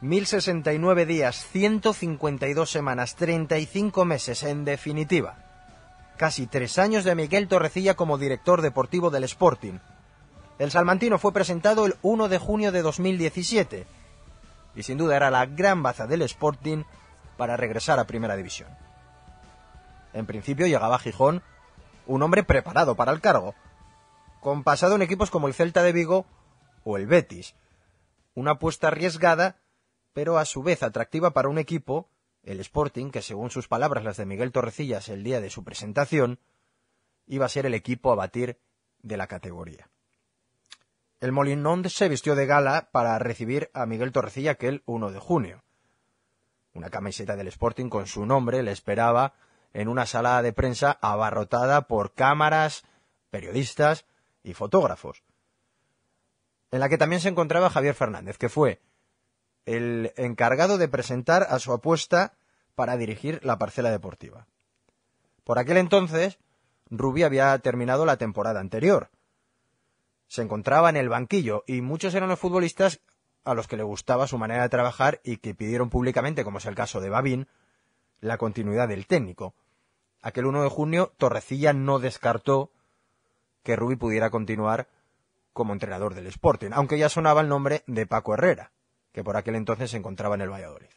1069 días, 152 semanas, 35 meses, en definitiva. Casi tres años de Miguel Torrecilla como director deportivo del Sporting. El salmantino fue presentado el 1 de junio de 2017 y sin duda era la gran baza del Sporting para regresar a Primera División. En principio llegaba a Gijón un hombre preparado para el cargo, con pasado en equipos como el Celta de Vigo o el Betis. Una apuesta arriesgada, pero a su vez atractiva para un equipo, el Sporting, que según sus palabras las de Miguel Torrecillas el día de su presentación, iba a ser el equipo a batir de la categoría. El Molinón se vistió de gala para recibir a Miguel Torrecilla aquel 1 de junio. Una camiseta del Sporting con su nombre le esperaba en una sala de prensa abarrotada por cámaras, periodistas y fotógrafos, en la que también se encontraba Javier Fernández, que fue el encargado de presentar a su apuesta para dirigir la parcela deportiva. Por aquel entonces, Rubí había terminado la temporada anterior, se encontraba en el banquillo y muchos eran los futbolistas a los que le gustaba su manera de trabajar y que pidieron públicamente, como es el caso de Babín, la continuidad del técnico. Aquel 1 de junio, Torrecilla no descartó que Rubí pudiera continuar como entrenador del Sporting, aunque ya sonaba el nombre de Paco Herrera, que por aquel entonces se encontraba en el Valladolid.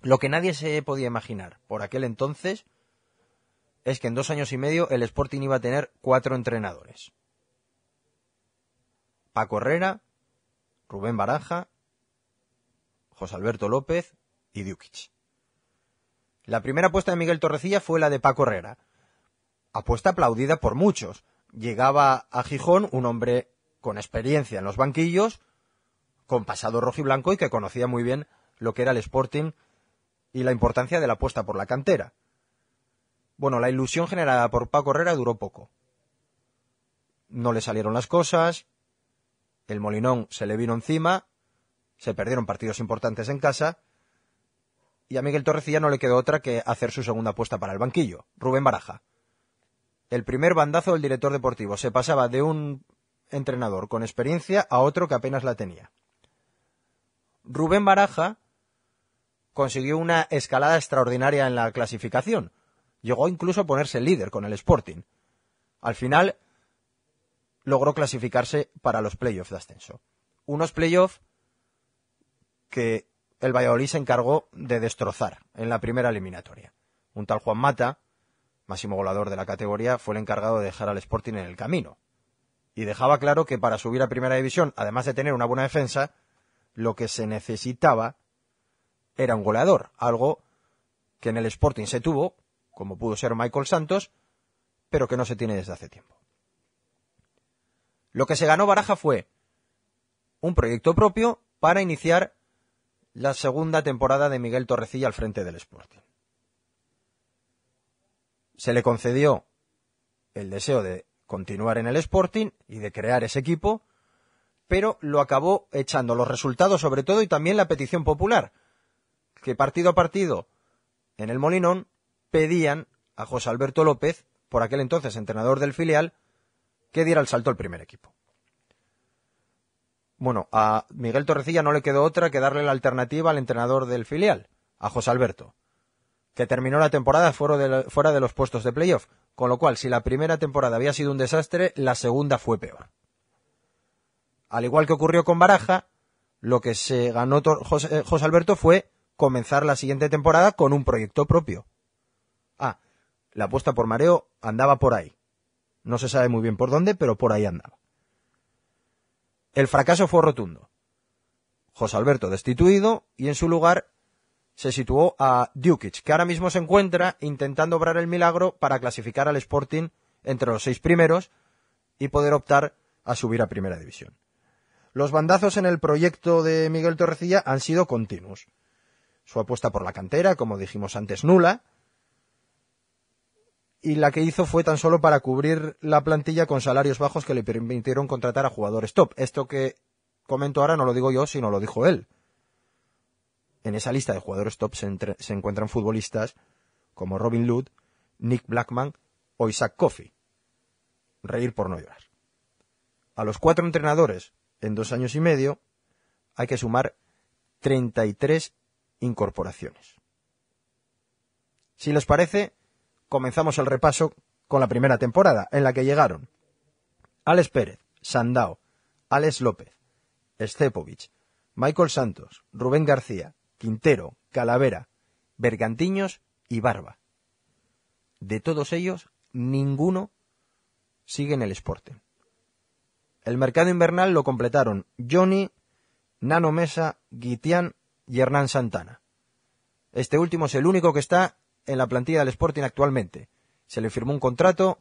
Lo que nadie se podía imaginar por aquel entonces es que en dos años y medio el Sporting iba a tener cuatro entrenadores. Paco Herrera, Rubén Baraja, José Alberto López y Dukic. La primera apuesta de Miguel Torrecilla fue la de Paco Herrera. Apuesta aplaudida por muchos. Llegaba a Gijón un hombre con experiencia en los banquillos, con pasado rojo y blanco y que conocía muy bien lo que era el Sporting y la importancia de la apuesta por la cantera. Bueno, la ilusión generada por Paco Herrera duró poco. No le salieron las cosas, el Molinón se le vino encima, se perdieron partidos importantes en casa, y a Miguel Torrecilla no le quedó otra que hacer su segunda apuesta para el banquillo, Rubén Baraja. El primer bandazo del director deportivo se pasaba de un entrenador con experiencia a otro que apenas la tenía. Rubén Baraja consiguió una escalada extraordinaria en la clasificación. Llegó incluso a ponerse líder con el Sporting. Al final logró clasificarse para los playoffs de ascenso. Unos playoffs que el Valladolid se encargó de destrozar en la primera eliminatoria. Un tal Juan Mata, máximo goleador de la categoría, fue el encargado de dejar al Sporting en el camino. Y dejaba claro que para subir a primera división, además de tener una buena defensa, lo que se necesitaba era un goleador, algo que en el Sporting se tuvo, como pudo ser Michael Santos, pero que no se tiene desde hace tiempo. Lo que se ganó Baraja fue un proyecto propio para iniciar la segunda temporada de Miguel Torrecilla al frente del Sporting. Se le concedió el deseo de continuar en el Sporting y de crear ese equipo, pero lo acabó echando los resultados sobre todo y también la petición popular, que partido a partido en el Molinón pedían a José Alberto López, por aquel entonces entrenador del filial, que diera el salto al primer equipo. Bueno, a Miguel Torrecilla no le quedó otra que darle la alternativa al entrenador del filial, a José Alberto, que terminó la temporada fuera de, los puestos de playoff, con lo cual si la primera temporada había sido un desastre, la segunda fue peor. Al igual que ocurrió con Baraja, lo que se ganó José, José Alberto fue comenzar la siguiente temporada con un proyecto propio. Ah, la apuesta por mareo andaba por ahí. No se sabe muy bien por dónde, pero por ahí andaba. El fracaso fue rotundo. José Alberto destituido y en su lugar se situó a Dukic, que ahora mismo se encuentra intentando obrar el milagro para clasificar al Sporting entre los seis primeros y poder optar a subir a primera división. Los bandazos en el proyecto de Miguel Torrecilla han sido continuos. Su apuesta por la cantera, como dijimos antes, nula, y la que hizo fue tan solo para cubrir la plantilla con salarios bajos que le permitieron contratar a jugadores top. Esto que comento ahora no lo digo yo, sino lo dijo él. En esa lista de jugadores top se, encuentran futbolistas como Robin Lud, Nick Blackman o Isaac Coffey. Reír por no llorar. A los cuatro entrenadores en dos años y medio hay que sumar 33 incorporaciones. Si les parece, comenzamos el repaso con la primera temporada, en la que llegaron Alex Pérez, Sandao, Alex López, Estepovich, Michael Santos, Rubén García, Quintero, Calavera, Bergantiños y Barba. De todos ellos, ninguno sigue en el Sporting. El mercado invernal lo completaron Johnny, Nano Mesa, Guitián y Hernán Santana. Este último es el único que está en la plantilla del Sporting actualmente. Se le firmó un contrato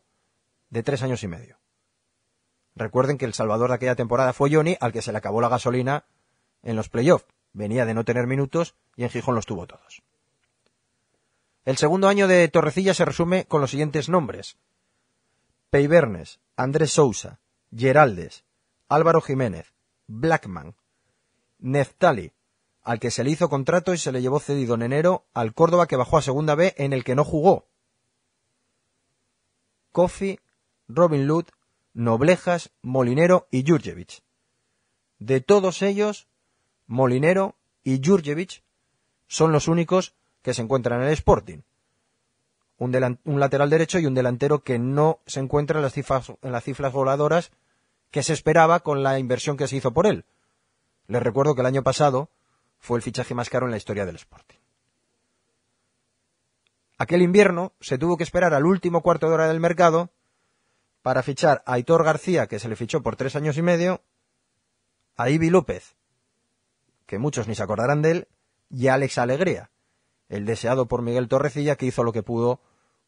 de tres años y medio. Recuerden que el salvador de aquella temporada fue Johnny, al que se le acabó la gasolina en los playoffs. Venía de no tener minutos y en Gijón los tuvo todos. El segundo año de Torrecilla se resume con los siguientes nombres. Peibernes, Andrés Sousa, Geraldes, Álvaro Jiménez, Blackman, Neftali, al que se le hizo contrato y se le llevó cedido en enero al Córdoba que bajó a segunda B en el que no jugó. Kofi, Robin Lud, Noblejas, Molinero y Jurjevic. De todos ellos, Molinero y Jurjevic son los únicos que se encuentran en el Sporting. Un, lateral derecho y un delantero que no se encuentra en las, cifras, en las cifras voladoras que se esperaba con la inversión que se hizo por él. Les recuerdo que el año pasado fue el fichaje más caro en la historia del Sporting. Aquel invierno se tuvo que esperar al último cuarto de hora del mercado para fichar a Aitor García, que se le fichó por tres años y medio, a Ibi López, que muchos ni se acordarán de él, y a Alex Alegría, el deseado por Miguel Torrecilla, que hizo lo que pudo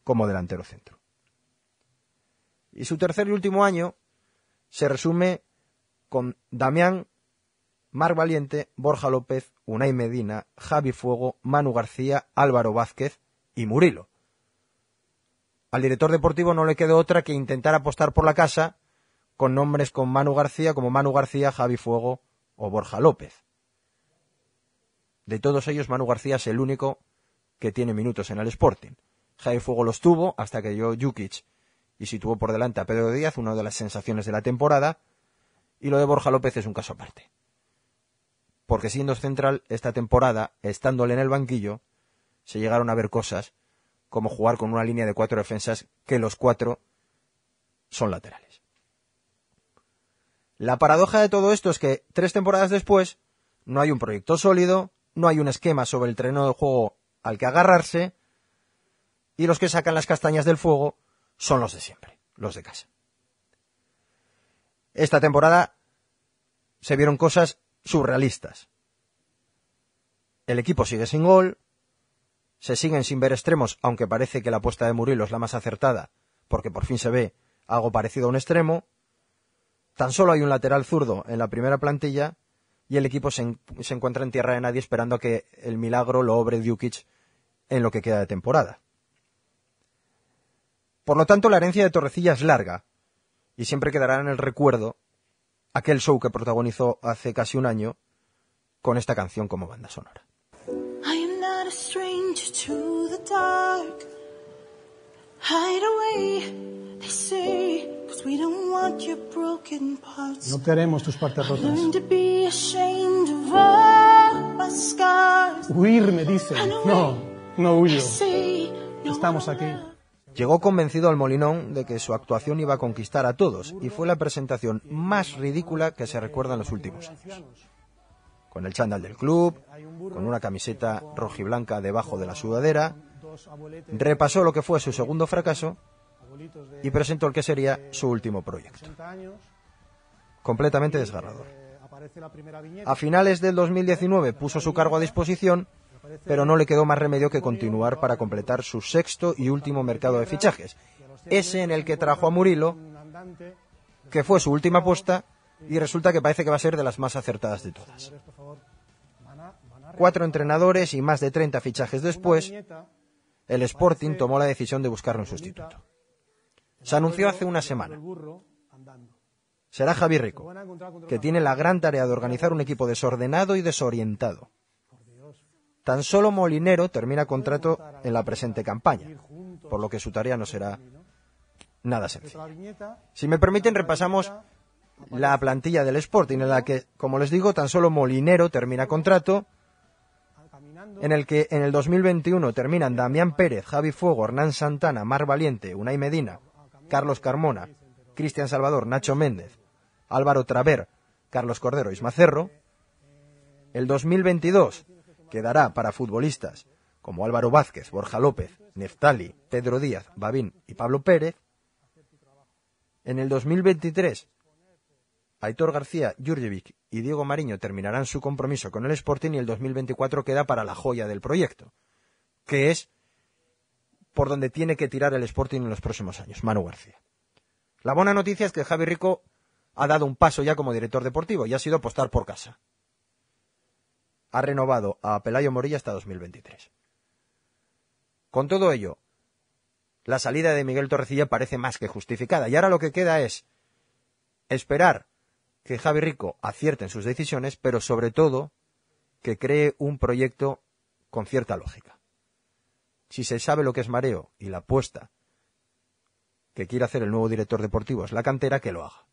como delantero centro. Y su tercer y último año se resume con Damián Mar Valiente, Borja López, Unai Medina, Javi Fuego, Manu García, Álvaro Vázquez y Murilo. Al director deportivo no le quedó otra que intentar apostar por la casa con nombres con Manu García como Manu García, Javi Fuego o Borja López. De todos ellos, Manu García es el único que tiene minutos en el Sporting. Javi Fuego los tuvo hasta que dio Jukic y situó por delante a Pedro Díaz, una de las sensaciones de la temporada, y lo de Borja López es un caso aparte porque siendo central esta temporada, estándole en el banquillo, se llegaron a ver cosas como jugar con una línea de cuatro defensas que los cuatro son laterales. La paradoja de todo esto es que tres temporadas después no hay un proyecto sólido, no hay un esquema sobre el terreno de juego al que agarrarse y los que sacan las castañas del fuego son los de siempre, los de casa. Esta temporada se vieron cosas surrealistas. El equipo sigue sin gol, se siguen sin ver extremos, aunque parece que la apuesta de Murilo es la más acertada, porque por fin se ve algo parecido a un extremo. Tan solo hay un lateral zurdo en la primera plantilla y el equipo se, se encuentra en tierra de nadie esperando a que el milagro lo obre Djukic en lo que queda de temporada. Por lo tanto, la herencia de Torrecilla es larga y siempre quedará en el recuerdo aquel show que protagonizó hace casi un año con esta canción como banda sonora. No queremos tus partes rotas. Huir, me dice. No, no huyo. Estamos aquí. Llegó convencido al Molinón de que su actuación iba a conquistar a todos y fue la presentación más ridícula que se recuerda en los últimos años. Con el chándal del club, con una camiseta rojiblanca debajo de la sudadera, repasó lo que fue su segundo fracaso y presentó el que sería su último proyecto. Completamente desgarrador. A finales del 2019 puso su cargo a disposición pero no le quedó más remedio que continuar para completar su sexto y último mercado de fichajes, ese en el que trajo a Murilo, que fue su última apuesta y resulta que parece que va a ser de las más acertadas de todas. Cuatro entrenadores y más de 30 fichajes después, el Sporting tomó la decisión de buscar un sustituto. Se anunció hace una semana. Será Javi Rico, que tiene la gran tarea de organizar un equipo desordenado y desorientado. Tan solo Molinero termina contrato en la presente campaña, por lo que su tarea no será nada sencilla. Si me permiten, repasamos la plantilla del Sporting, en la que, como les digo, tan solo Molinero termina contrato en el que en el 2021 terminan Damián Pérez, Javi Fuego, Hernán Santana, Mar Valiente, Unai Medina, Carlos Carmona, Cristian Salvador, Nacho Méndez, Álvaro Traver, Carlos Cordero, Isma Cerro. El 2022 quedará para futbolistas como Álvaro Vázquez, Borja López, Neftali, Pedro Díaz, Babín y Pablo Pérez. En el 2023, Aitor García, Jurjevic y Diego Mariño terminarán su compromiso con el Sporting y el 2024 queda para la joya del proyecto, que es por donde tiene que tirar el Sporting en los próximos años, Manu García. La buena noticia es que Javi Rico ha dado un paso ya como director deportivo y ha sido apostar por casa. Ha renovado a Pelayo Morilla hasta 2023. Con todo ello, la salida de Miguel Torrecilla parece más que justificada y ahora lo que queda es esperar que Javi Rico acierte en sus decisiones, pero sobre todo que cree un proyecto con cierta lógica. Si se sabe lo que es mareo y la apuesta que quiere hacer el nuevo director deportivo es la cantera, que lo haga.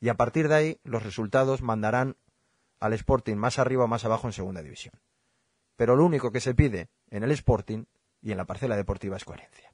Y a partir de ahí los resultados mandarán al Sporting más arriba o más abajo en segunda división. Pero lo único que se pide en el Sporting y en la parcela deportiva es coherencia.